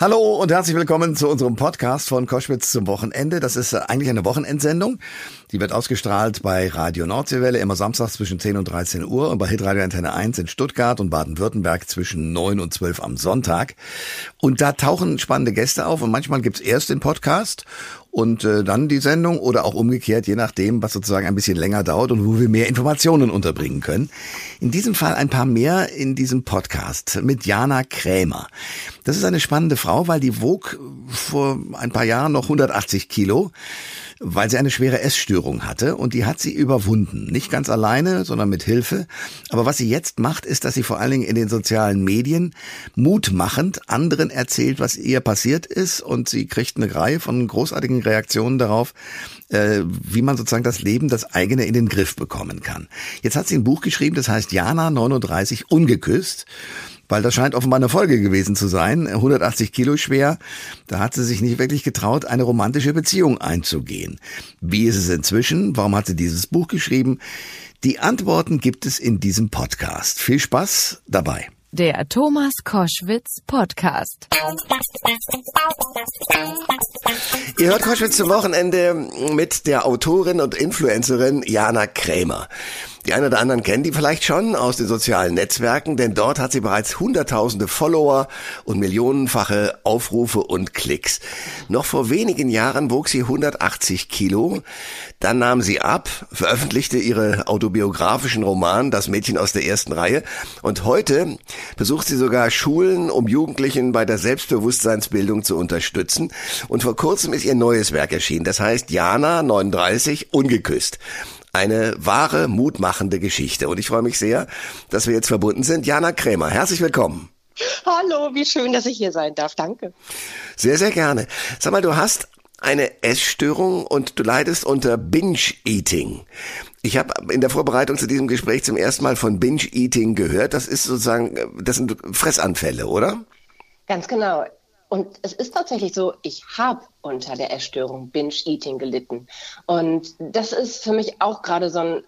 Hallo und herzlich willkommen zu unserem Podcast von Koschwitz zum Wochenende. Das ist äh, eigentlich eine Wochenendsendung. Die wird ausgestrahlt bei Radio Nordseewelle immer samstags zwischen 10 und 13 Uhr und bei Hitradio Antenne 1 in Stuttgart und Baden-Württemberg zwischen 9 und 12 am Sonntag. Und da tauchen spannende Gäste auf und manchmal gibt's erst den Podcast und äh, dann die Sendung oder auch umgekehrt, je nachdem, was sozusagen ein bisschen länger dauert und wo wir mehr Informationen unterbringen können. In diesem Fall ein paar mehr in diesem Podcast mit Jana Krämer. Das ist eine spannende Frau, weil die wog vor ein paar Jahren noch 180 Kilo weil sie eine schwere Essstörung hatte und die hat sie überwunden. Nicht ganz alleine, sondern mit Hilfe. Aber was sie jetzt macht, ist, dass sie vor allen Dingen in den sozialen Medien mutmachend anderen erzählt, was ihr passiert ist und sie kriegt eine Reihe von großartigen Reaktionen darauf, äh, wie man sozusagen das Leben, das eigene in den Griff bekommen kann. Jetzt hat sie ein Buch geschrieben, das heißt Jana 39 ungeküsst weil das scheint offenbar eine Folge gewesen zu sein. 180 Kilo schwer. Da hat sie sich nicht wirklich getraut, eine romantische Beziehung einzugehen. Wie ist es inzwischen? Warum hat sie dieses Buch geschrieben? Die Antworten gibt es in diesem Podcast. Viel Spaß dabei. Der Thomas Koschwitz Podcast. Ihr hört Koschwitz zum Wochenende mit der Autorin und Influencerin Jana Krämer. Die einen oder anderen kennen die vielleicht schon aus den sozialen Netzwerken, denn dort hat sie bereits hunderttausende Follower und millionenfache Aufrufe und Klicks. Noch vor wenigen Jahren wog sie 180 Kilo, dann nahm sie ab, veröffentlichte ihre autobiografischen Roman Das Mädchen aus der ersten Reihe. Und heute besucht sie sogar Schulen, um Jugendlichen bei der Selbstbewusstseinsbildung zu unterstützen. Und vor kurzem ist ihr neues Werk erschienen, das heißt Jana 39 ungeküsst eine wahre, mutmachende Geschichte. Und ich freue mich sehr, dass wir jetzt verbunden sind. Jana Krämer, herzlich willkommen. Hallo, wie schön, dass ich hier sein darf. Danke. Sehr, sehr gerne. Sag mal, du hast eine Essstörung und du leidest unter Binge-Eating. Ich habe in der Vorbereitung zu diesem Gespräch zum ersten Mal von Binge-Eating gehört. Das ist sozusagen, das sind Fressanfälle, oder? Ganz genau. Und es ist tatsächlich so, ich habe unter der Essstörung Binge-Eating gelitten. Und das ist für mich auch gerade so ein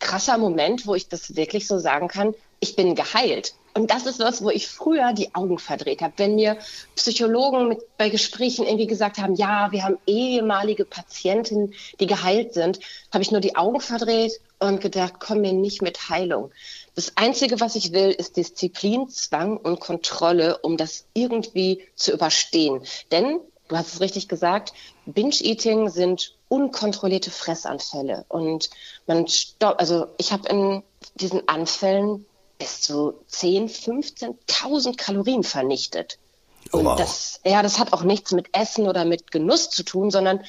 krasser Moment, wo ich das wirklich so sagen kann, ich bin geheilt. Und das ist was, wo ich früher die Augen verdreht habe. Wenn mir Psychologen mit, bei Gesprächen irgendwie gesagt haben, ja, wir haben ehemalige Patienten, die geheilt sind, habe ich nur die Augen verdreht und gedacht, komm mir nicht mit Heilung. Das Einzige, was ich will, ist Disziplin, Zwang und Kontrolle, um das irgendwie zu überstehen. Denn, du hast es richtig gesagt, Binge-Eating sind unkontrollierte Fressanfälle. Und man stoppt, also ich habe in diesen Anfällen bis zu 10, 15.000 Kalorien vernichtet. Oh, wow. Und das, ja, das hat auch nichts mit Essen oder mit Genuss zu tun, sondern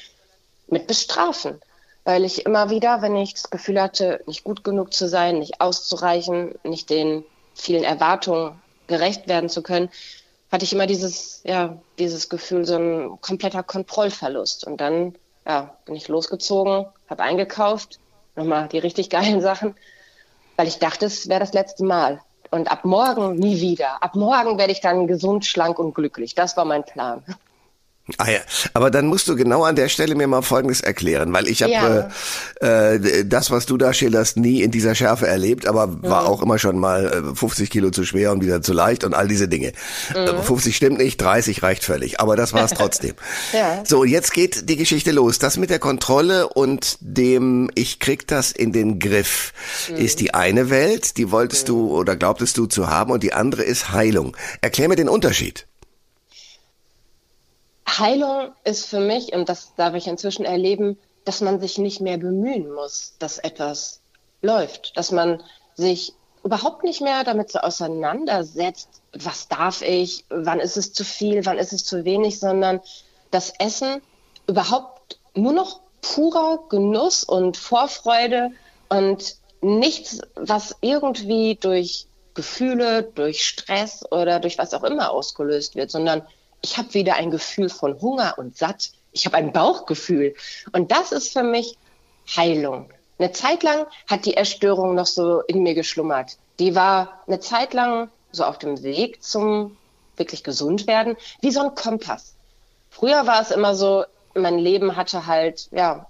mit Bestrafen weil ich immer wieder, wenn ich das Gefühl hatte, nicht gut genug zu sein, nicht auszureichen, nicht den vielen Erwartungen gerecht werden zu können, hatte ich immer dieses, ja, dieses Gefühl, so ein kompletter Kontrollverlust. Und dann, ja, bin ich losgezogen, habe eingekauft, nochmal die richtig geilen Sachen, weil ich dachte, es wäre das letzte Mal. Und ab morgen nie wieder. Ab morgen werde ich dann gesund, schlank und glücklich. Das war mein Plan. Ah ja, aber dann musst du genau an der Stelle mir mal Folgendes erklären, weil ich habe ja. äh, äh, das, was du da schilderst, nie in dieser Schärfe erlebt, aber mhm. war auch immer schon mal äh, 50 Kilo zu schwer und wieder zu leicht und all diese Dinge. Mhm. 50 stimmt nicht, 30 reicht völlig, aber das war es trotzdem. ja. So, jetzt geht die Geschichte los. Das mit der Kontrolle und dem ich krieg das in den Griff mhm. ist die eine Welt, die wolltest du mhm. oder glaubtest du zu haben und die andere ist Heilung. Erklär mir den Unterschied. Heilung ist für mich, und das darf ich inzwischen erleben, dass man sich nicht mehr bemühen muss, dass etwas läuft, dass man sich überhaupt nicht mehr damit so auseinandersetzt, was darf ich, wann ist es zu viel, wann ist es zu wenig, sondern das Essen überhaupt nur noch purer Genuss und Vorfreude und nichts, was irgendwie durch Gefühle, durch Stress oder durch was auch immer ausgelöst wird, sondern ich habe wieder ein Gefühl von Hunger und satt. Ich habe ein Bauchgefühl. Und das ist für mich Heilung. Eine Zeit lang hat die Erstörung noch so in mir geschlummert. Die war eine Zeit lang so auf dem Weg zum wirklich gesund werden, wie so ein Kompass. Früher war es immer so, mein Leben hatte halt ja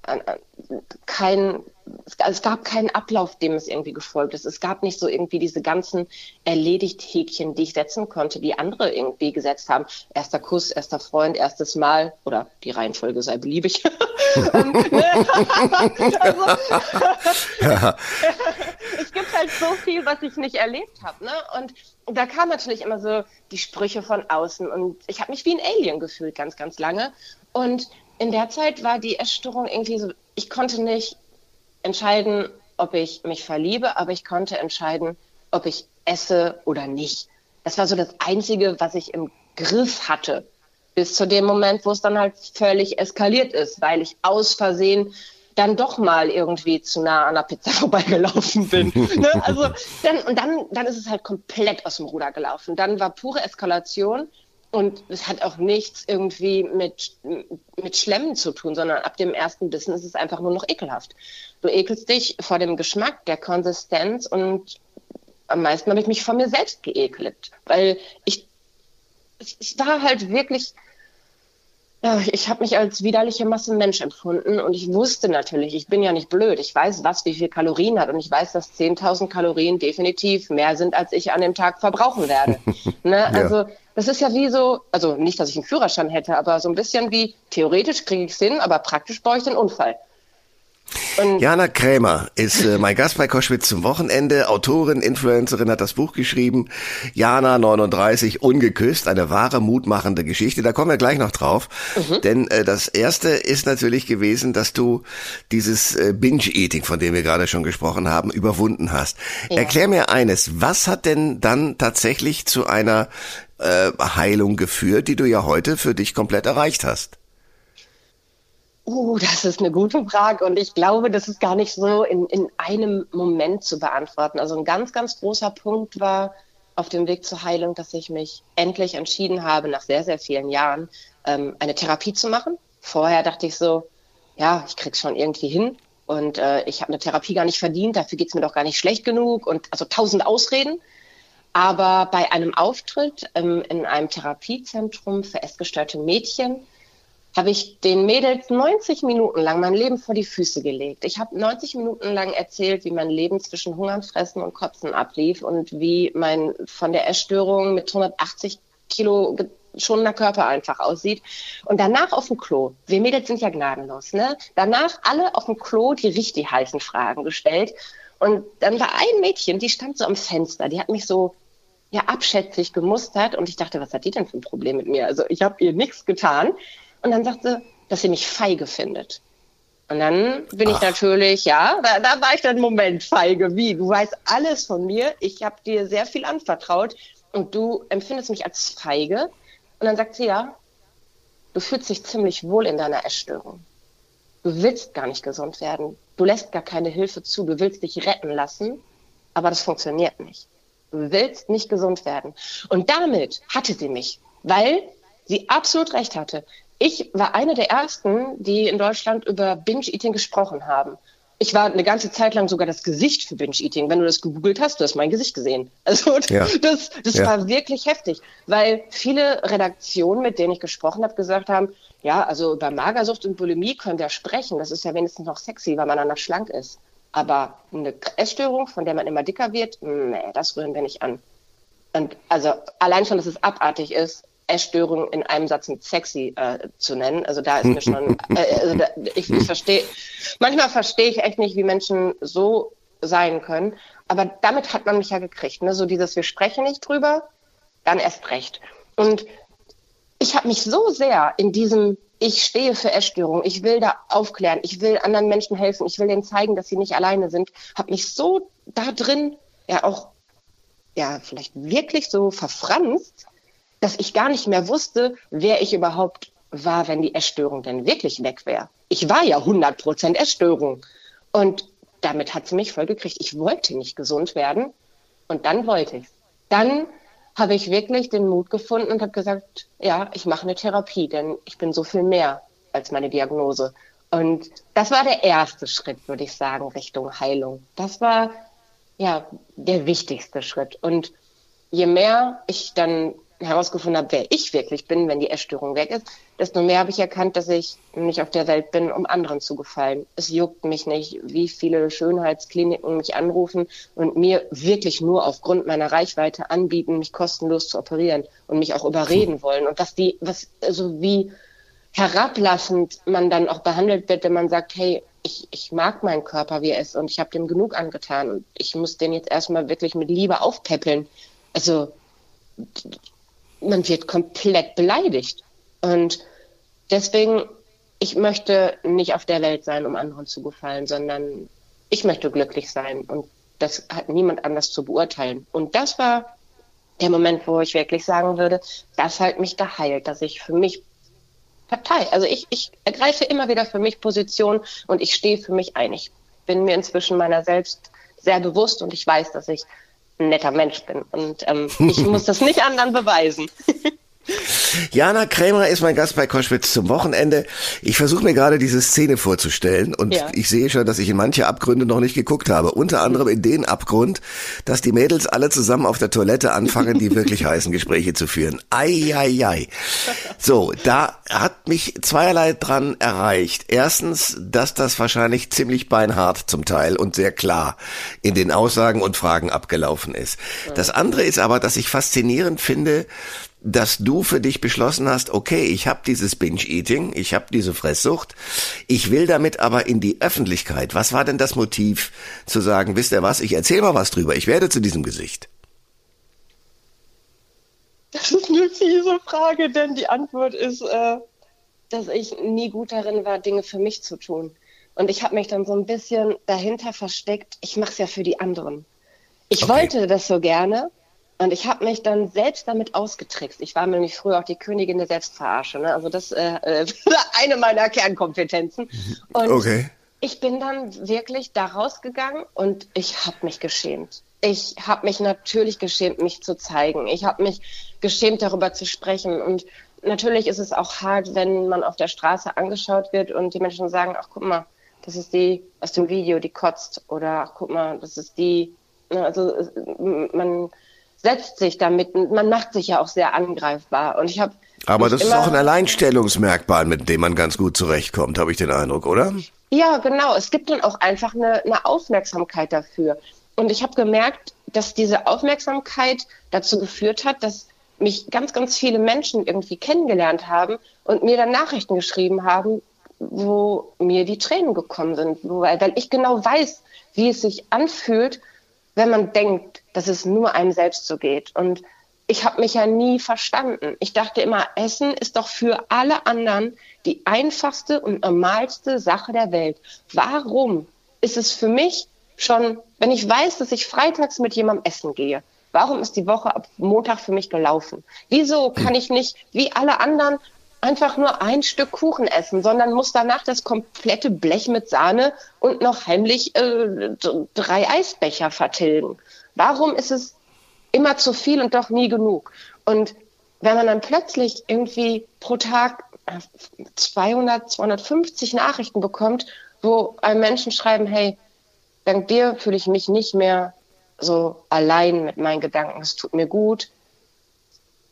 kein es, es, gab keinen Ablauf, dem es irgendwie gefolgt ist. Es gab nicht so irgendwie diese ganzen Erledigt-Häkchen, die ich setzen konnte, die andere irgendwie gesetzt haben. Erster Kuss, erster Freund, erstes Mal oder die Reihenfolge sei beliebig. Ne? also, ja. es gibt halt so viel, was ich nicht erlebt habe. Ne? Und da kam natürlich immer so die Sprüche von außen und ich habe mich wie ein Alien gefühlt ganz, ganz lange. Und in der Zeit war die Essstörung irgendwie so, ich konnte nicht entscheiden, ob ich mich verliebe, aber ich konnte entscheiden, ob ich esse oder nicht. Das war so das Einzige, was ich im Griff hatte. Bis zu dem Moment, wo es dann halt völlig eskaliert ist, weil ich aus Versehen dann doch mal irgendwie zu nah an der Pizza vorbeigelaufen bin. ne? Also dann, und dann, dann ist es halt komplett aus dem Ruder gelaufen. Dann war pure Eskalation und es hat auch nichts irgendwie mit, mit Schlemmen zu tun, sondern ab dem ersten Bissen ist es einfach nur noch ekelhaft. Du ekelst dich vor dem Geschmack, der Konsistenz und am meisten habe ich mich vor mir selbst geekelt, weil ich, es war halt wirklich, ja, ich habe mich als widerliche Masse Mensch empfunden und ich wusste natürlich, ich bin ja nicht blöd, ich weiß, was wie viel Kalorien hat und ich weiß, dass 10.000 Kalorien definitiv mehr sind, als ich an dem Tag verbrauchen werde. ne? Also ja das ist ja wie so, also nicht, dass ich einen Führerschein hätte, aber so ein bisschen wie, theoretisch kriege ich es hin, aber praktisch brauche ich den Unfall. Und Jana Krämer ist äh, mein Gast bei Koschwitz zum Wochenende. Autorin, Influencerin hat das Buch geschrieben. Jana 39 ungeküsst, eine wahre mutmachende Geschichte. Da kommen wir gleich noch drauf. Mhm. Denn äh, das erste ist natürlich gewesen, dass du dieses äh, Binge-Eating, von dem wir gerade schon gesprochen haben, überwunden hast. Ja. Erklär mir eines, was hat denn dann tatsächlich zu einer äh, Heilung geführt, die du ja heute für dich komplett erreicht hast? Uh, das ist eine gute Frage und ich glaube, das ist gar nicht so in, in einem Moment zu beantworten. Also ein ganz, ganz großer Punkt war auf dem Weg zur Heilung, dass ich mich endlich entschieden habe, nach sehr, sehr vielen Jahren ähm, eine Therapie zu machen. Vorher dachte ich so, ja, ich krieg's schon irgendwie hin und äh, ich habe eine Therapie gar nicht verdient, dafür geht's mir doch gar nicht schlecht genug und also tausend Ausreden. Aber bei einem Auftritt ähm, in einem Therapiezentrum für essgestörte Mädchen habe ich den Mädels 90 Minuten lang mein Leben vor die Füße gelegt. Ich habe 90 Minuten lang erzählt, wie mein Leben zwischen Hungern, Fressen und Kotzen ablief und wie mein von der Essstörung mit 180 Kilo geschundener Körper einfach aussieht. Und danach auf dem Klo. Wir Mädels sind ja gnadenlos, ne? Danach alle auf dem Klo die richtig heißen Fragen gestellt. Und dann war ein Mädchen, die stand so am Fenster, die hat mich so ja abschätzig gemustert und ich dachte, was hat die denn für ein Problem mit mir? Also ich habe ihr nichts getan. Und dann sagt sie, dass sie mich feige findet. Und dann bin Ach. ich natürlich, ja, da, da war ich dann, Moment, feige, wie? Du weißt alles von mir, ich habe dir sehr viel anvertraut und du empfindest mich als feige. Und dann sagt sie, ja, du fühlst dich ziemlich wohl in deiner Essstörung. Du willst gar nicht gesund werden. Du lässt gar keine Hilfe zu. Du willst dich retten lassen, aber das funktioniert nicht. Du willst nicht gesund werden. Und damit hatte sie mich, weil sie absolut recht hatte. Ich war eine der ersten, die in Deutschland über Binge-Eating gesprochen haben. Ich war eine ganze Zeit lang sogar das Gesicht für Binge-Eating. Wenn du das gegoogelt hast, du hast mein Gesicht gesehen. Also ja. das, das ja. war wirklich heftig, weil viele Redaktionen, mit denen ich gesprochen habe, gesagt haben, ja, also über Magersucht und Bulimie können wir sprechen. Das ist ja wenigstens noch sexy, weil man danach schlank ist. Aber eine Essstörung, von der man immer dicker wird, nee, das rühren wir nicht an. Und also allein schon, dass es abartig ist, Essstörung in einem Satz mit sexy äh, zu nennen. Also da ist mir schon, äh, also da, ich, ich verstehe, manchmal verstehe ich echt nicht, wie Menschen so sein können. Aber damit hat man mich ja gekriegt. Ne? So dieses, wir sprechen nicht drüber, dann erst recht. Und ich habe mich so sehr in diesem, ich stehe für Essstörungen, ich will da aufklären, ich will anderen Menschen helfen, ich will denen zeigen, dass sie nicht alleine sind, habe mich so da drin ja auch ja vielleicht wirklich so verfranst, dass ich gar nicht mehr wusste, wer ich überhaupt war, wenn die Essstörung denn wirklich weg wäre. Ich war ja 100 Prozent Essstörung. Und damit hat sie mich voll gekriegt. Ich wollte nicht gesund werden. Und dann wollte ich Dann habe ich wirklich den Mut gefunden und habe gesagt, ja, ich mache eine Therapie, denn ich bin so viel mehr als meine Diagnose. Und das war der erste Schritt, würde ich sagen, Richtung Heilung. Das war ja der wichtigste Schritt. Und je mehr ich dann herausgefunden habe, wer ich wirklich bin, wenn die Essstörung weg ist, desto mehr habe ich erkannt, dass ich nicht auf der Welt bin, um anderen zu gefallen. Es juckt mich nicht, wie viele Schönheitskliniken mich anrufen und mir wirklich nur aufgrund meiner Reichweite anbieten, mich kostenlos zu operieren und mich auch überreden wollen. Und was die, was, also wie herablassend man dann auch behandelt wird, wenn man sagt, hey, ich, ich mag meinen Körper, wie er ist und ich habe dem genug angetan und ich muss den jetzt erstmal wirklich mit Liebe aufpäppeln. Also man wird komplett beleidigt. Und deswegen, ich möchte nicht auf der Welt sein, um anderen zu gefallen, sondern ich möchte glücklich sein. Und das hat niemand anders zu beurteilen. Und das war der Moment, wo ich wirklich sagen würde, das hat mich geheilt, dass ich für mich Partei, also ich, ich ergreife immer wieder für mich Position und ich stehe für mich ein. Ich bin mir inzwischen meiner selbst sehr bewusst und ich weiß, dass ich ein netter Mensch bin. Und ähm, ich muss das nicht anderen beweisen. Jana Krämer ist mein Gast bei Koschwitz zum Wochenende. Ich versuche mir gerade diese Szene vorzustellen und ja. ich sehe schon, dass ich in manche Abgründe noch nicht geguckt habe. Unter anderem in den Abgrund, dass die Mädels alle zusammen auf der Toilette anfangen, die wirklich heißen Gespräche zu führen. Ei, ei, ei. So, da hat mich zweierlei dran erreicht. Erstens, dass das wahrscheinlich ziemlich beinhart zum Teil und sehr klar in den Aussagen und Fragen abgelaufen ist. Das andere ist aber, dass ich faszinierend finde, dass du für dich beschlossen hast, okay, ich habe dieses Binge-Eating, ich habe diese Fresssucht, ich will damit aber in die Öffentlichkeit. Was war denn das Motiv zu sagen, wisst ihr was, ich erzähle mal was drüber, ich werde zu diesem Gesicht? Das ist eine fiese Frage, denn die Antwort ist, äh, dass ich nie gut darin war, Dinge für mich zu tun. Und ich habe mich dann so ein bisschen dahinter versteckt, ich mache es ja für die anderen. Ich okay. wollte das so gerne, und ich habe mich dann selbst damit ausgetrickst. Ich war nämlich früher auch die Königin der Selbstverarsche. Ne? Also das äh, äh eine meiner Kernkompetenzen. Und okay. ich bin dann wirklich da rausgegangen und ich habe mich geschämt. Ich habe mich natürlich geschämt, mich zu zeigen. Ich habe mich geschämt, darüber zu sprechen. Und natürlich ist es auch hart, wenn man auf der Straße angeschaut wird und die Menschen sagen, ach guck mal, das ist die aus dem Video, die kotzt. Oder ach guck mal, das ist die. Ne? Also man setzt sich damit, man macht sich ja auch sehr angreifbar. Und ich habe aber das ist auch ein Alleinstellungsmerkmal, mit dem man ganz gut zurechtkommt, habe ich den Eindruck, oder? Ja, genau. Es gibt dann auch einfach eine, eine Aufmerksamkeit dafür. Und ich habe gemerkt, dass diese Aufmerksamkeit dazu geführt hat, dass mich ganz, ganz viele Menschen irgendwie kennengelernt haben und mir dann Nachrichten geschrieben haben, wo mir die Tränen gekommen sind, weil, weil ich genau weiß, wie es sich anfühlt, wenn man denkt, dass es nur einem selbst so geht. Und ich habe mich ja nie verstanden. Ich dachte immer, Essen ist doch für alle anderen die einfachste und normalste Sache der Welt. Warum ist es für mich schon, wenn ich weiß, dass ich freitags mit jemandem essen gehe, warum ist die Woche ab Montag für mich gelaufen? Wieso kann ich nicht wie alle anderen einfach nur ein Stück Kuchen essen, sondern muss danach das komplette Blech mit Sahne und noch heimlich äh, drei Eisbecher vertilgen. Warum ist es immer zu viel und doch nie genug? Und wenn man dann plötzlich irgendwie pro Tag 200, äh, 250 Nachrichten bekommt, wo einem Menschen schreiben, hey, dank dir fühle ich mich nicht mehr so allein mit meinen Gedanken, es tut mir gut,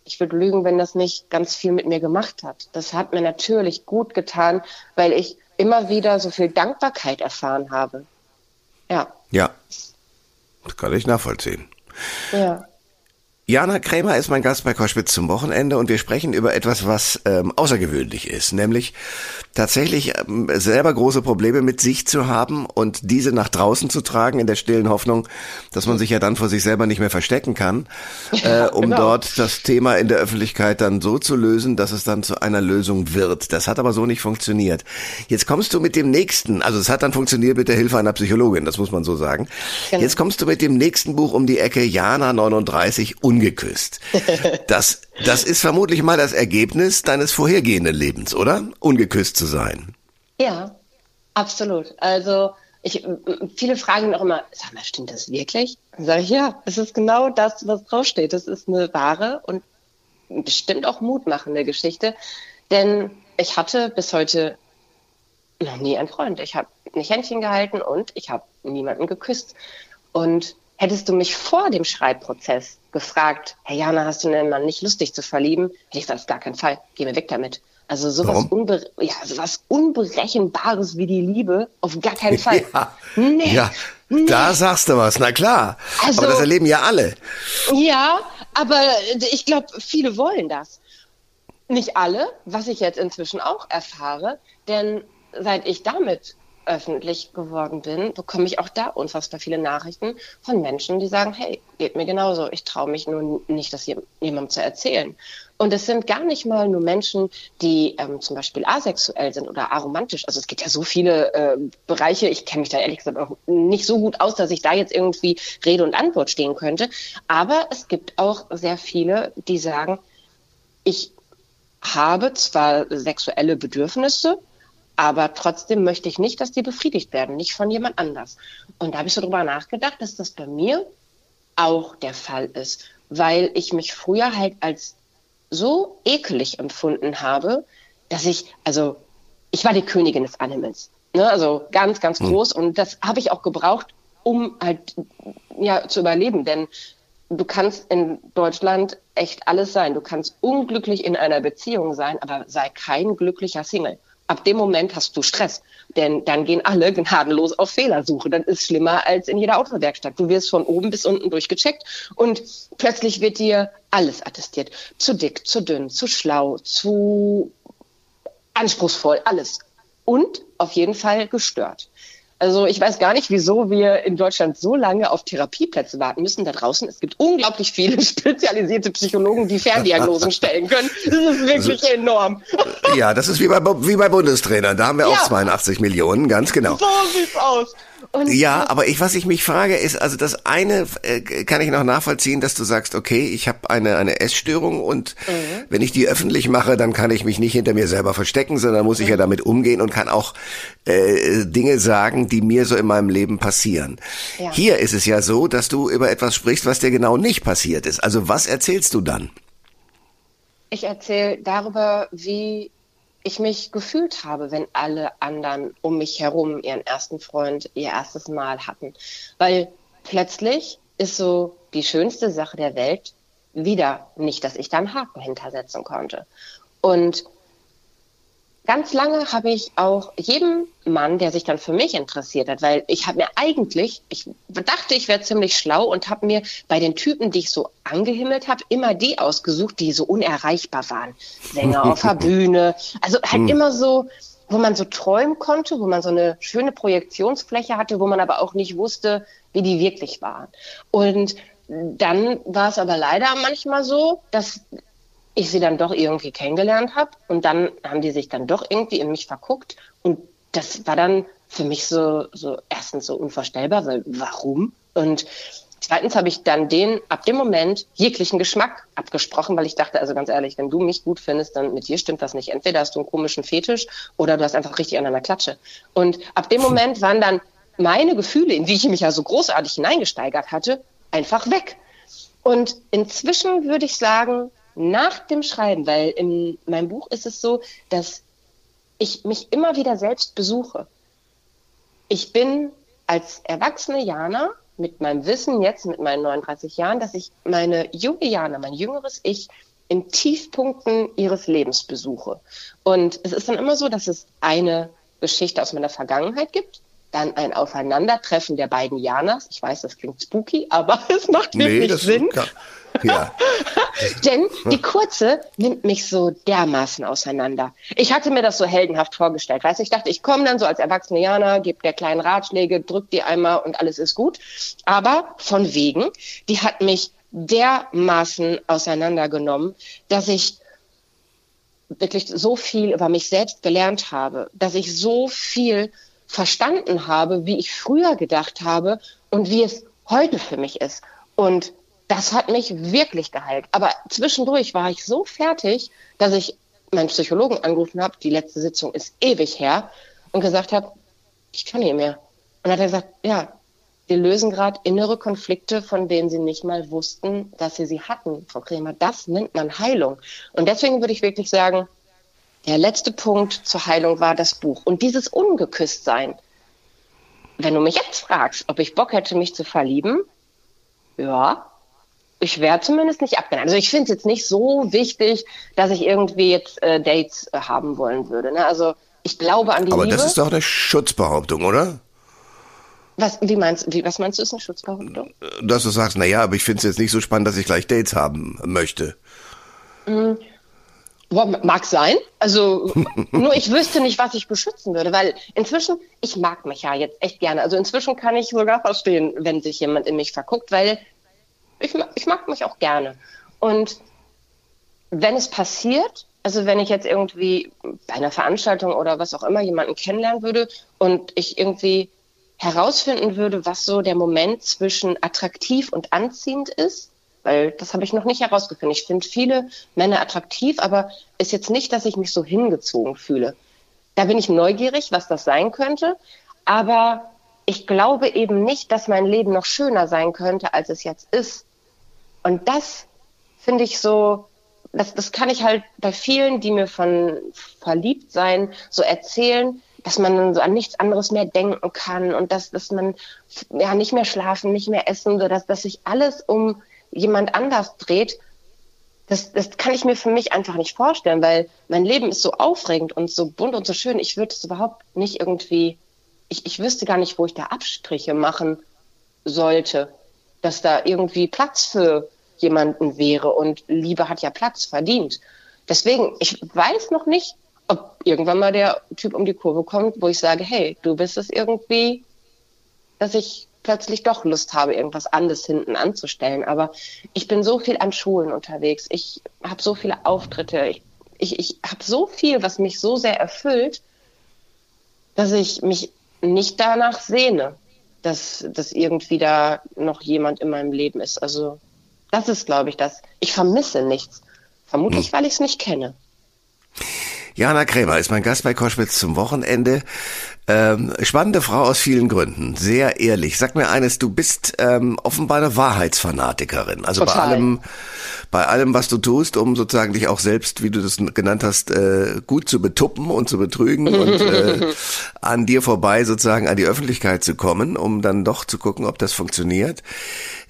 ich würde lügen, wenn das nicht ganz viel mit mir gemacht hat. Das hat mir natürlich gut getan, weil ich immer wieder so viel Dankbarkeit erfahren habe. Ja. Ja. Das kann ich nachvollziehen. Ja. Jana Krämer ist mein Gast bei Koschwitz zum Wochenende und wir sprechen über etwas, was ähm, außergewöhnlich ist, nämlich tatsächlich ähm, selber große Probleme mit sich zu haben und diese nach draußen zu tragen in der stillen Hoffnung, dass man sich ja dann vor sich selber nicht mehr verstecken kann, äh, um genau. dort das Thema in der Öffentlichkeit dann so zu lösen, dass es dann zu einer Lösung wird. Das hat aber so nicht funktioniert. Jetzt kommst du mit dem nächsten, also es hat dann funktioniert mit der Hilfe einer Psychologin, das muss man so sagen. Genau. Jetzt kommst du mit dem nächsten Buch um die Ecke, Jana 39, ungeküsst. Das, das ist vermutlich mal das Ergebnis deines vorhergehenden Lebens, oder? Ungeküsst zu sein. Ja, absolut. Also ich, viele fragen auch immer, sag mal, stimmt das wirklich? Dann sage ich, ja, es ist genau das, was draufsteht. Das ist eine wahre und bestimmt auch mutmachende Geschichte. Denn ich hatte bis heute noch nie einen Freund. Ich habe nicht Händchen gehalten und ich habe niemanden geküsst. Und hättest du mich vor dem Schreibprozess gefragt, hey Jana, hast du denn mal nicht lustig zu verlieben? Hätte ich gesagt, auf gar keinen Fall, geh mir weg damit. Also sowas, unbe ja, sowas Unberechenbares wie die Liebe, auf gar keinen Fall. Ja, nee, ja. Nee. da sagst du was, na klar. Also, aber das erleben ja alle. Ja, aber ich glaube, viele wollen das. Nicht alle, was ich jetzt inzwischen auch erfahre, denn seit ich damit öffentlich geworden bin, bekomme ich auch da unfassbar viele Nachrichten von Menschen, die sagen, hey, geht mir genauso, ich traue mich nur nicht, das jemandem zu erzählen. Und es sind gar nicht mal nur Menschen, die ähm, zum Beispiel asexuell sind oder aromantisch. Also es gibt ja so viele äh, Bereiche. Ich kenne mich da ehrlich gesagt auch nicht so gut aus, dass ich da jetzt irgendwie Rede und Antwort stehen könnte. Aber es gibt auch sehr viele, die sagen, ich habe zwar sexuelle Bedürfnisse, aber trotzdem möchte ich nicht, dass die befriedigt werden, nicht von jemand anders. Und da habe ich so drüber nachgedacht, dass das bei mir auch der Fall ist, weil ich mich früher halt als so ekelig empfunden habe, dass ich, also ich war die Königin des Animals. Ne? Also ganz, ganz hm. groß. Und das habe ich auch gebraucht, um halt ja zu überleben. Denn du kannst in Deutschland echt alles sein. Du kannst unglücklich in einer Beziehung sein, aber sei kein glücklicher Single ab dem Moment hast du Stress. Denn dann gehen alle gnadenlos auf Fehlersuche. Das ist schlimmer als in jeder Autowerkstatt. Du wirst von oben bis unten durchgecheckt und plötzlich wird dir alles attestiert. Zu dick, zu dünn, zu schlau, zu anspruchsvoll, alles. Und auf jeden Fall gestört. Also ich weiß gar nicht, wieso wir in Deutschland so lange auf Therapieplätze warten müssen. Da draußen, es gibt unglaublich viele spezialisierte Psychologen, die Ferndiagnosen stellen können. Das ist wirklich also, enorm. Ja, das ist wie bei, wie bei Bundestrainern. Da haben wir ja. auch 82 Millionen, ganz genau. So sieht's aus. Und ja, aber ich, was ich mich frage, ist, also das eine äh, kann ich noch nachvollziehen, dass du sagst, okay, ich habe eine, eine Essstörung und mhm. wenn ich die öffentlich mache, dann kann ich mich nicht hinter mir selber verstecken, sondern muss ich mhm. ja damit umgehen und kann auch äh, Dinge sagen, die mir so in meinem Leben passieren. Ja. Hier ist es ja so, dass du über etwas sprichst, was dir genau nicht passiert ist. Also was erzählst du dann? Ich erzähle darüber, wie ich mich gefühlt habe, wenn alle anderen um mich herum ihren ersten Freund ihr erstes Mal hatten. Weil plötzlich ist so die schönste Sache der Welt wieder nicht, dass ich da einen Haken hintersetzen konnte. Und ganz lange habe ich auch jedem Mann, der sich dann für mich interessiert hat, weil ich habe mir eigentlich, ich dachte, ich wäre ziemlich schlau und habe mir bei den Typen, die ich so angehimmelt habe, immer die ausgesucht, die so unerreichbar waren. Sänger auf der Bühne, also halt hm. immer so, wo man so träumen konnte, wo man so eine schöne Projektionsfläche hatte, wo man aber auch nicht wusste, wie die wirklich waren. Und dann war es aber leider manchmal so, dass ich sie dann doch irgendwie kennengelernt habe und dann haben die sich dann doch irgendwie in mich verguckt und das war dann für mich so, so erstens so unvorstellbar, weil warum? Und zweitens habe ich dann den ab dem Moment jeglichen Geschmack abgesprochen, weil ich dachte, also ganz ehrlich, wenn du mich gut findest, dann mit dir stimmt das nicht. Entweder hast du einen komischen Fetisch oder du hast einfach richtig an einer Klatsche. Und ab dem Moment waren dann meine Gefühle, in die ich mich ja so großartig hineingesteigert hatte, einfach weg. Und inzwischen würde ich sagen, nach dem Schreiben, weil in meinem Buch ist es so, dass ich mich immer wieder selbst besuche. Ich bin als erwachsene Jana mit meinem Wissen jetzt, mit meinen 39 Jahren, dass ich meine junge Jana, mein jüngeres Ich, in Tiefpunkten ihres Lebens besuche. Und es ist dann immer so, dass es eine Geschichte aus meiner Vergangenheit gibt, dann ein Aufeinandertreffen der beiden Janas. Ich weiß, das klingt spooky, aber es macht wirklich nee, Sinn. Kann, ja. Denn die kurze nimmt mich so dermaßen auseinander. Ich hatte mir das so heldenhaft vorgestellt. Weißt ich dachte, ich komme dann so als erwachsene Jana, gebe der kleinen Ratschläge, drück die einmal und alles ist gut. Aber von wegen, die hat mich dermaßen auseinandergenommen, dass ich wirklich so viel über mich selbst gelernt habe, dass ich so viel verstanden habe, wie ich früher gedacht habe und wie es heute für mich ist. Und das hat mich wirklich geheilt. Aber zwischendurch war ich so fertig, dass ich meinen Psychologen angerufen habe, die letzte Sitzung ist ewig her, und gesagt habe, ich kann nicht mehr. Und hat er gesagt, ja, wir lösen gerade innere Konflikte, von denen Sie nicht mal wussten, dass Sie sie hatten, Frau Kremer. Das nennt man Heilung. Und deswegen würde ich wirklich sagen, der letzte Punkt zur Heilung war das Buch. Und dieses Ungeküsstsein. Wenn du mich jetzt fragst, ob ich Bock hätte, mich zu verlieben, ja, ich wäre zumindest nicht abgeneigt. Also ich finde es jetzt nicht so wichtig, dass ich irgendwie jetzt äh, Dates äh, haben wollen würde. Ne? Also ich glaube an die Aber Liebe. das ist doch eine Schutzbehauptung, oder? Was, wie meinst, wie, was meinst du, ist eine Schutzbehauptung? Dass du sagst, na ja, aber ich finde es jetzt nicht so spannend, dass ich gleich Dates haben möchte. Boah, mag sein. Also nur ich wüsste nicht, was ich beschützen würde, weil inzwischen, ich mag mich ja jetzt echt gerne. Also inzwischen kann ich sogar verstehen, wenn sich jemand in mich verguckt, weil ich, ich mag mich auch gerne. Und wenn es passiert, also wenn ich jetzt irgendwie bei einer Veranstaltung oder was auch immer jemanden kennenlernen würde und ich irgendwie herausfinden würde, was so der Moment zwischen attraktiv und anziehend ist, weil das habe ich noch nicht herausgefunden. Ich finde viele Männer attraktiv, aber ist jetzt nicht, dass ich mich so hingezogen fühle. Da bin ich neugierig, was das sein könnte, aber ich glaube eben nicht, dass mein Leben noch schöner sein könnte, als es jetzt ist. Und das finde ich so, das, das kann ich halt bei vielen, die mir von verliebt sein, so erzählen, dass man dann so an nichts anderes mehr denken kann und dass, dass man ja nicht mehr schlafen, nicht mehr essen, so dass, dass sich alles um jemand anders dreht. Das, das kann ich mir für mich einfach nicht vorstellen, weil mein Leben ist so aufregend und so bunt und so schön. Ich würde es überhaupt nicht irgendwie, ich, ich wüsste gar nicht, wo ich da Abstriche machen sollte, dass da irgendwie Platz für jemanden wäre und Liebe hat ja Platz verdient. Deswegen, ich weiß noch nicht, ob irgendwann mal der Typ um die Kurve kommt, wo ich sage, hey, du bist es irgendwie, dass ich plötzlich doch Lust habe, irgendwas anderes hinten anzustellen. Aber ich bin so viel an Schulen unterwegs. Ich habe so viele Auftritte. Ich, ich, ich habe so viel, was mich so sehr erfüllt, dass ich mich nicht danach sehne, dass, dass irgendwie da noch jemand in meinem Leben ist. Also das ist, glaube ich, das. Ich vermisse nichts. Vermutlich, weil ich es nicht kenne. Jana Krämer ist mein Gast bei Koschwitz zum Wochenende. Ähm, spannende Frau aus vielen Gründen, sehr ehrlich. Sag mir eines, du bist ähm, offenbar eine Wahrheitsfanatikerin. Also bei Total. allem, bei allem, was du tust, um sozusagen dich auch selbst, wie du das genannt hast, äh, gut zu betuppen und zu betrügen und äh, an dir vorbei sozusagen an die Öffentlichkeit zu kommen, um dann doch zu gucken, ob das funktioniert.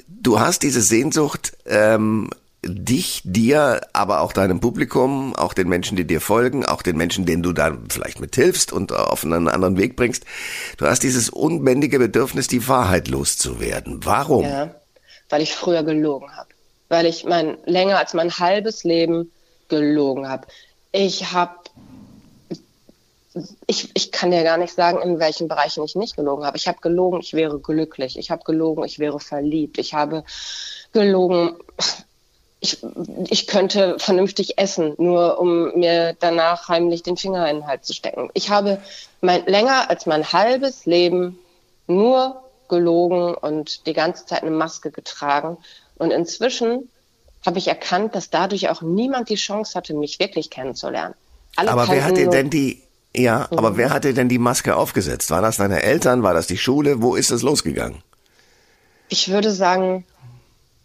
Du hast diese Sehnsucht, ähm, dich, dir, aber auch deinem Publikum, auch den Menschen, die dir folgen, auch den Menschen, denen du dann vielleicht mithilfst und auf einen anderen Weg bringst. Du hast dieses unbändige Bedürfnis, die Wahrheit loszuwerden. Warum? Ja, weil ich früher gelogen habe. Weil ich mein länger als mein halbes Leben gelogen habe. Ich habe ich, ich kann dir gar nicht sagen, in welchen Bereichen ich nicht gelogen habe. Ich habe gelogen, ich wäre glücklich. Ich habe gelogen, ich wäre verliebt. Ich habe gelogen, ich, ich könnte vernünftig essen, nur um mir danach heimlich den Finger in den Hals zu stecken. Ich habe mein, länger als mein halbes Leben nur gelogen und die ganze Zeit eine Maske getragen. Und inzwischen habe ich erkannt, dass dadurch auch niemand die Chance hatte, mich wirklich kennenzulernen. Alle aber wer hat dir denn die, ja, aber wer hat dir denn die Maske aufgesetzt? War das deine Eltern? War das die Schule? Wo ist es losgegangen? Ich würde sagen,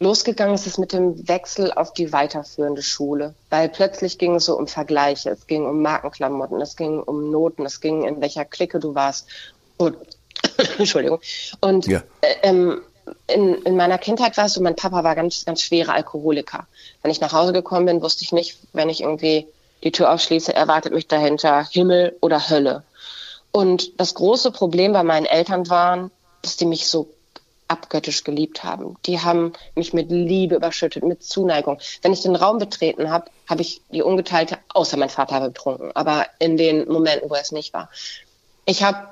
losgegangen ist es mit dem Wechsel auf die weiterführende Schule, weil plötzlich ging es so um Vergleiche, es ging um Markenklamotten, es ging um Noten, es ging in welcher Clique du warst. Und, Entschuldigung. Und Ja. äh, ähm, in, in meiner Kindheit war es so, mein Papa war ganz, ganz schwerer Alkoholiker. Wenn ich nach Hause gekommen bin, wusste ich nicht, wenn ich irgendwie die Tür aufschließe, erwartet mich dahinter Himmel oder Hölle. Und das große Problem bei meinen Eltern waren, dass die mich so abgöttisch geliebt haben. Die haben mich mit Liebe überschüttet, mit Zuneigung. Wenn ich den Raum betreten habe, habe ich die ungeteilte, außer mein Vater war betrunken, aber in den Momenten, wo er es nicht war. Ich habe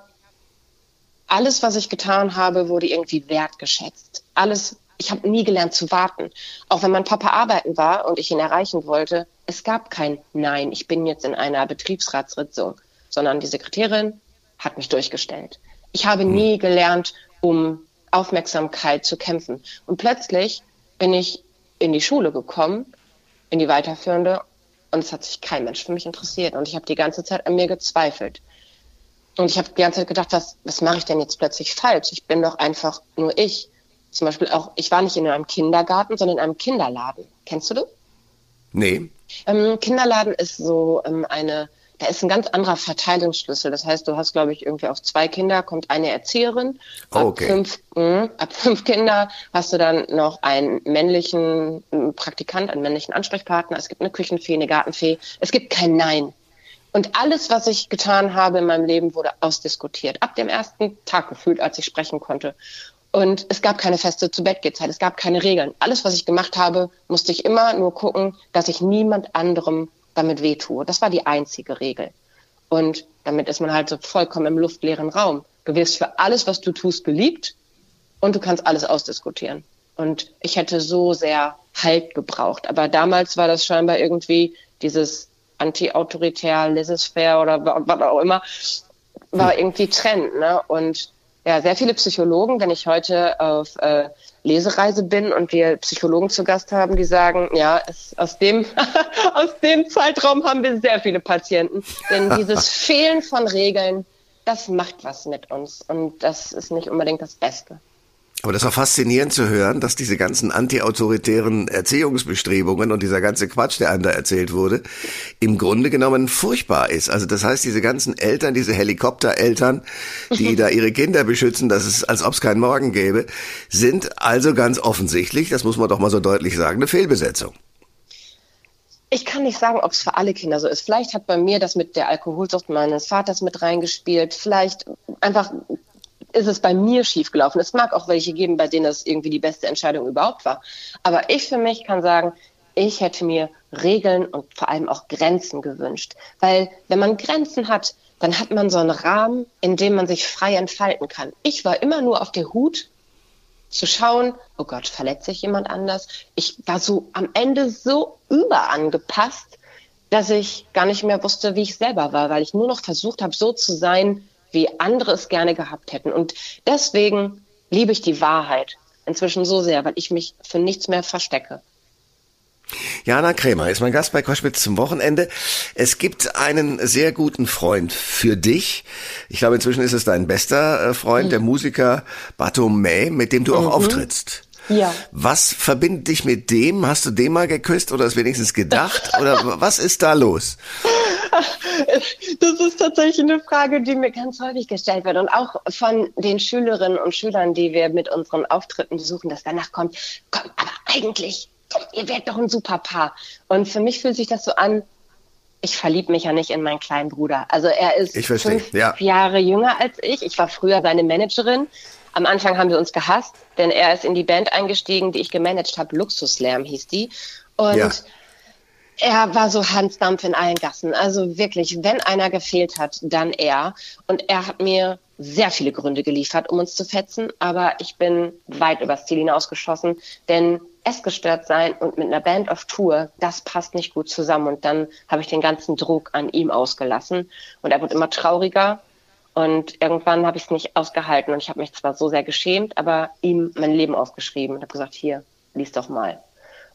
alles, was ich getan habe, wurde irgendwie wertgeschätzt. Alles, ich habe nie gelernt zu warten. Auch wenn mein Papa arbeiten war und ich ihn erreichen wollte, es gab kein Nein, ich bin jetzt in einer Betriebsratssitzung, sondern die Sekretärin hat mich durchgestellt. Ich habe nie gelernt, um Aufmerksamkeit zu kämpfen. Und plötzlich bin ich in die Schule gekommen, in die weiterführende, und es hat sich kein Mensch für mich interessiert. Und ich habe die ganze Zeit an mir gezweifelt. Und ich habe die ganze Zeit gedacht, was, was mache ich denn jetzt plötzlich falsch? Ich bin doch einfach nur ich. Zum Beispiel auch, ich war nicht in einem Kindergarten, sondern in einem Kinderladen. Kennst du das? Nee. Ähm, Kinderladen ist so ähm, eine da ist ein ganz anderer Verteilungsschlüssel. Das heißt, du hast, glaube ich, irgendwie auf zwei Kinder kommt eine Erzieherin. Ab, okay. fünf, mh, ab fünf Kinder hast du dann noch einen männlichen Praktikant, einen männlichen Ansprechpartner. Es gibt eine Küchenfee, eine Gartenfee. Es gibt kein Nein. Und alles, was ich getan habe in meinem Leben, wurde ausdiskutiert. Ab dem ersten Tag gefühlt, als ich sprechen konnte. Und es gab keine feste Zu-Bett-Gehzeit, es gab keine Regeln. Alles, was ich gemacht habe, musste ich immer nur gucken, dass ich niemand anderem damit wehtue. Das war die einzige Regel. Und damit ist man halt so vollkommen im luftleeren Raum. Du wirst für alles, was du tust, geliebt und du kannst alles ausdiskutieren. Und ich hätte so sehr Halt gebraucht. Aber damals war das scheinbar irgendwie dieses anti-autoritär, laissez-faire oder was auch immer, war irgendwie Trend. Ne? Und ja, sehr viele Psychologen, wenn ich heute auf äh, Lesereise bin und wir Psychologen zu Gast haben, die sagen, ja, es, aus, dem, aus dem Zeitraum haben wir sehr viele Patienten. Denn dieses Fehlen von Regeln, das macht was mit uns. Und das ist nicht unbedingt das Beste. Aber das war faszinierend zu hören, dass diese ganzen antiautoritären Erziehungsbestrebungen und dieser ganze Quatsch, der einem da erzählt wurde, im Grunde genommen furchtbar ist. Also das heißt, diese ganzen Eltern, diese Helikoptereltern, die da ihre Kinder beschützen, dass es, als ob es keinen Morgen gäbe, sind also ganz offensichtlich, das muss man doch mal so deutlich sagen, eine Fehlbesetzung. Ich kann nicht sagen, ob es für alle Kinder so ist. Vielleicht hat bei mir das mit der Alkoholsucht meines Vaters mit reingespielt. Vielleicht einfach ist es bei mir schiefgelaufen. Es mag auch welche geben, bei denen das irgendwie die beste Entscheidung überhaupt war. Aber ich für mich kann sagen, ich hätte mir Regeln und vor allem auch Grenzen gewünscht. Weil wenn man Grenzen hat, dann hat man so einen Rahmen, in dem man sich frei entfalten kann. Ich war immer nur auf der Hut zu schauen, oh Gott, verletzt sich jemand anders? Ich war so am Ende so überangepasst, dass ich gar nicht mehr wusste, wie ich selber war, weil ich nur noch versucht habe, so zu sein, wie andere es gerne gehabt hätten. Und deswegen liebe ich die Wahrheit inzwischen so sehr, weil ich mich für nichts mehr verstecke. Jana Krämer ist mein Gast bei Koschwitz zum Wochenende. Es gibt einen sehr guten Freund für dich. Ich glaube, inzwischen ist es dein bester äh, Freund, mhm. der Musiker May, mit dem du auch mhm. auftrittst. Ja. Was verbindet dich mit dem? Hast du dem mal geküsst oder es wenigstens gedacht? Oder was ist da los? Das ist tatsächlich eine Frage, die mir ganz häufig gestellt wird und auch von den Schülerinnen und Schülern, die wir mit unseren Auftritten besuchen, dass danach kommt, komm, aber eigentlich, komm, ihr werdet doch ein super Paar. Und für mich fühlt sich das so an, ich verliebe mich ja nicht in meinen kleinen Bruder. Also er ist fünf ja. Jahre jünger als ich. Ich war früher seine Managerin. Am Anfang haben wir uns gehasst, denn er ist in die Band eingestiegen, die ich gemanagt habe. Luxuslärm hieß die. Und ja er war so Hansdampf in allen Gassen. Also wirklich, wenn einer gefehlt hat, dann er. Und er hat mir sehr viele Gründe geliefert, um uns zu fetzen. Aber ich bin weit übers Ziel hinausgeschossen, denn essgestört sein und mit einer Band auf Tour, das passt nicht gut zusammen. Und dann habe ich den ganzen Druck an ihm ausgelassen. Und er wird immer trauriger. Und irgendwann habe ich es nicht ausgehalten. Und ich habe mich zwar so sehr geschämt, aber ihm mein Leben aufgeschrieben und habe gesagt, hier, lies doch mal.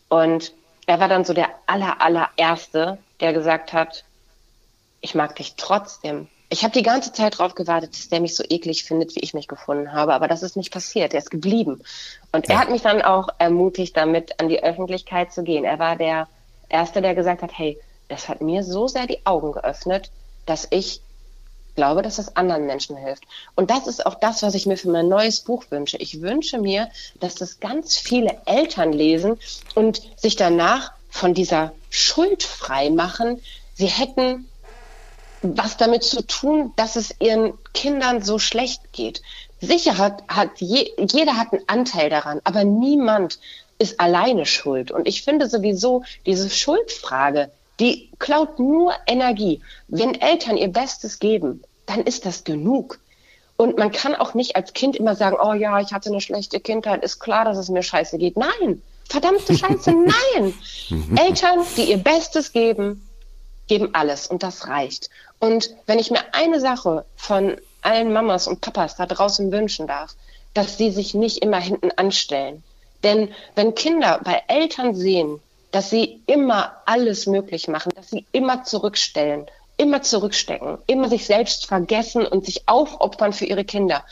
Und er war dann so der aller, allererste, der gesagt hat, ich mag dich trotzdem. Ich habe die ganze Zeit darauf gewartet, dass der mich so eklig findet, wie ich mich gefunden habe, aber das ist nicht passiert. Er ist geblieben. Und ja. er hat mich dann auch ermutigt, damit an die Öffentlichkeit zu gehen. Er war der Erste, der gesagt hat, hey, das hat mir so sehr die Augen geöffnet, dass ich glaube, dass das anderen Menschen hilft. Und das ist auch das, was ich mir für mein neues Buch wünsche. Ich wünsche mir, dass das ganz viele Eltern lesen und sich danach von dieser Schuld frei machen. Sie hätten was damit zu tun, dass es ihren Kindern so schlecht geht. Sicher hat, hat je, jeder hat einen Anteil daran, aber niemand ist alleine schuld. Und ich finde sowieso diese Schuldfrage, die klaut nur Energie. Wenn Eltern ihr Bestes geben, dann ist das genug. Und man kann auch nicht als Kind immer sagen, oh ja, ich hatte eine schlechte Kindheit, ist klar, dass es mir scheiße geht. Nein, verdammte Scheiße, nein. Eltern, die ihr Bestes geben, geben alles und das reicht. Und wenn ich mir eine Sache von allen Mamas und Papas da draußen wünschen darf, dass sie sich nicht immer hinten anstellen. Denn wenn Kinder bei Eltern sehen, dass sie immer alles möglich machen, dass sie immer zurückstellen, immer zurückstecken, immer sich selbst vergessen und sich aufopfern für ihre Kinder,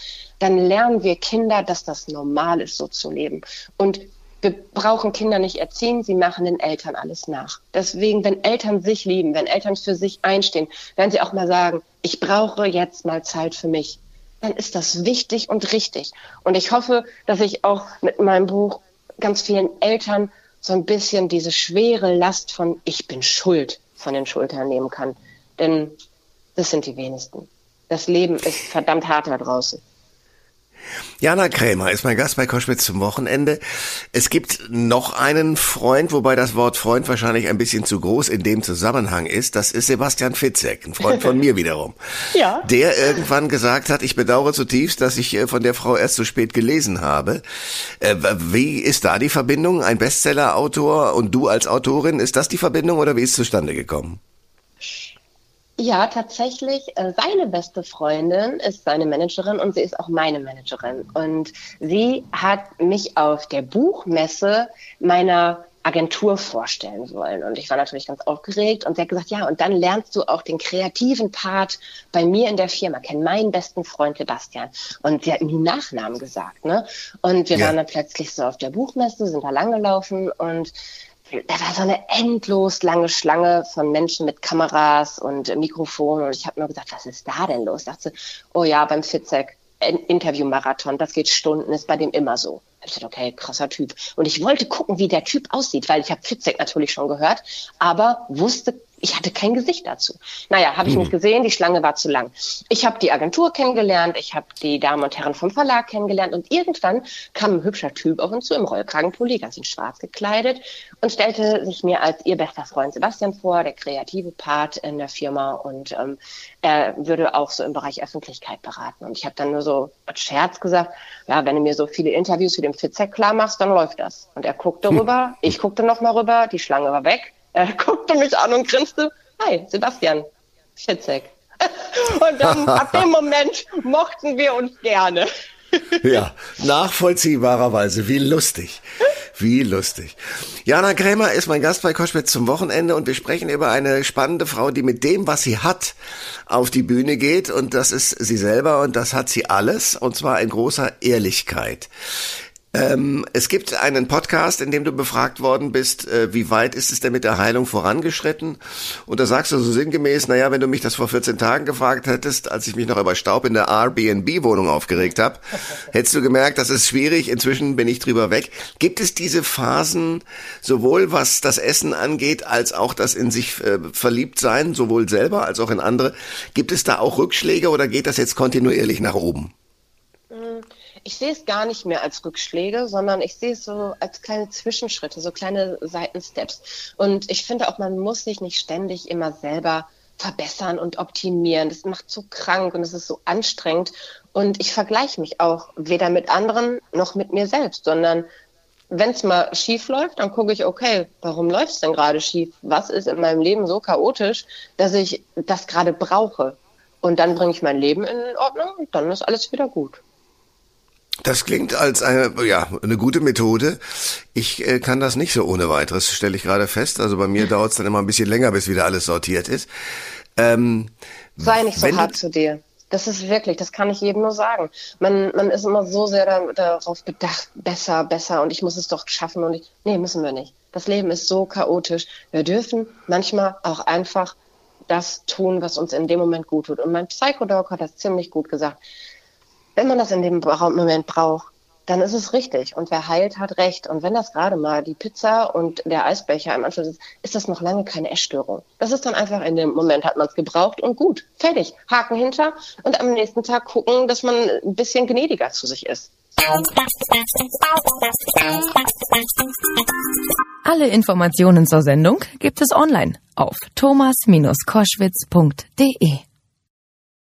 dann lernen wir Kinder, dass das normal ist, so zu leben. Und Wir brauchen Kinder nicht erziehen, sie machen den Eltern alles nach. Deswegen, wenn Eltern sich lieben, wenn Eltern für sich einstehen, werden sie auch mal sagen, ich brauche jetzt mal Zeit für mich. Dann ist das wichtig und richtig. Und ich hoffe, dass ich auch mit meinem Buch ganz vielen Eltern so ein bisschen diese schwere Last von ich bin schuld von den Schultern nehmen kann. Denn das sind die wenigsten. Das Leben ist verdammt hart da draußen. Jana Krämer ist mein Gast bei Koschwitz zum Wochenende. Es gibt noch einen Freund, wobei das Wort Freund wahrscheinlich ein bisschen zu groß in dem Zusammenhang ist. Das ist Sebastian Fitzek, ein Freund von mir wiederum. Ja. Der irgendwann gesagt hat, ich bedauere zutiefst, dass ich äh, von der Frau erst so spät gelesen habe. Äh, wie ist da die Verbindung? Ein Bestseller-Autor und du als Autorin, ist das die Verbindung oder wie ist es zustande gekommen? Ja, tatsächlich. Äh, seine beste Freundin ist seine Managerin und sie ist auch meine Managerin. Und sie hat mich auf der Buchmesse meiner Agentur vorstellen wollen. Und ich war natürlich ganz aufgeregt und sie hat gesagt, ja, und dann lernst du auch den kreativen Part bei mir in der Firma, kenn meinen besten Freund Sebastian. Und sie hat nie Nachnamen gesagt, ne? Und wir ja. waren dann plötzlich so auf der Buchmesse, sind da langgelaufen und da war so eine endlos lange Schlange von Menschen mit Kameras und Mikrofonen. Und ich habe nur gesagt, was ist da denn los? Ich dachte, oh ja, beim Fitzek, Interviewmarathon, das geht Stunden, ist bei dem immer so. Ich dachte, okay, krasser Typ. Und ich wollte gucken, wie der Typ aussieht, weil ich habe Fitzek natürlich schon gehört, aber wusste ich hatte kein Gesicht dazu. Naja, habe ich nicht hm. gesehen, die Schlange war zu lang. Ich habe die Agentur kennengelernt, ich habe die Damen und Herren vom Verlag kennengelernt und irgendwann kam ein hübscher Typ auf uns zu im Rollkragenpulli, ganz in schwarz gekleidet und stellte sich mir als ihr bester Freund Sebastian vor, der kreative Part in der Firma und ähm, er würde auch so im Bereich Öffentlichkeit beraten. Und ich habe dann nur so als Scherz gesagt, ja, wenn du mir so viele Interviews für den Fitzek klar machst, dann läuft das. Und er guckte rüber, ich guckte noch mal rüber, die Schlange war weg er guckte mich an und grinste. Hi, Sebastian Fitzek. Und dann ab dem Moment mochten wir uns gerne. Ja, nachvollziehbarerweise. Wie lustig. Wie lustig. Jana Krämer ist mein Gast bei Koschwitz zum Wochenende und wir sprechen über eine spannende Frau, die mit dem, was sie hat, auf die Bühne geht und das ist sie selber und das hat sie alles und zwar in großer Ehrlichkeit. Ähm, es gibt einen Podcast, in dem du befragt worden bist, äh, wie weit ist es denn mit der Heilung vorangeschritten? Und da sagst du so sinngemäß, naja, wenn du mich das vor 14 Tagen gefragt hättest, als ich mich noch über Staub in der Airbnb-Wohnung aufgeregt habe, hättest du gemerkt, das ist schwierig, inzwischen bin ich drüber weg. Gibt es diese Phasen, sowohl was das Essen angeht, als auch das in sich äh, verliebt sein, sowohl selber als auch in andere? Gibt es da auch Rückschläge oder geht das jetzt kontinuierlich nach oben? Ich sehe es gar nicht mehr als Rückschläge, sondern ich sehe es so als kleine Zwischenschritte, so kleine Seitensteps. Und ich finde auch, man muss sich nicht ständig immer selber verbessern und optimieren. Das macht so krank und es ist so anstrengend. Und ich vergleiche mich auch weder mit anderen noch mit mir selbst, sondern wenn es mal schief läuft, dann gucke ich, okay, warum läuft es denn gerade schief? Was ist in meinem Leben so chaotisch, dass ich das gerade brauche? Und dann bringe ich mein Leben in Ordnung und dann ist alles wieder gut. Das klingt als eine, ja, eine gute Methode. Ich äh, kann das nicht so ohne weiteres, stelle ich gerade fest. Also bei mir dauert es dann immer ein bisschen länger, bis wieder alles sortiert ist. Ähm, Sei nicht so hart zu dir. Das ist wirklich, das kann ich jedem nur sagen. Man, man ist immer so sehr da, darauf bedacht, besser, besser und ich muss es doch schaffen und ich, nee, müssen wir nicht. Das Leben ist so chaotisch. Wir dürfen manchmal auch einfach das tun, was uns in dem Moment gut tut. Und mein Psychodog hat das ziemlich gut gesagt wenn man das in dem Moment braucht, dann ist es richtig. Und wer heilt, hat recht. Und wenn das gerade mal die Pizza und der Eisbecher im Anschluss ist, ist das noch lange keine Essstörung. Das ist dann einfach in dem Moment hat man es gebraucht und gut, fertig. Haken hinter und am nächsten Tag gucken, dass man ein bisschen gnädiger zu sich ist. Alle Informationen zur Sendung gibt es online auf thomas-koschwitz.de.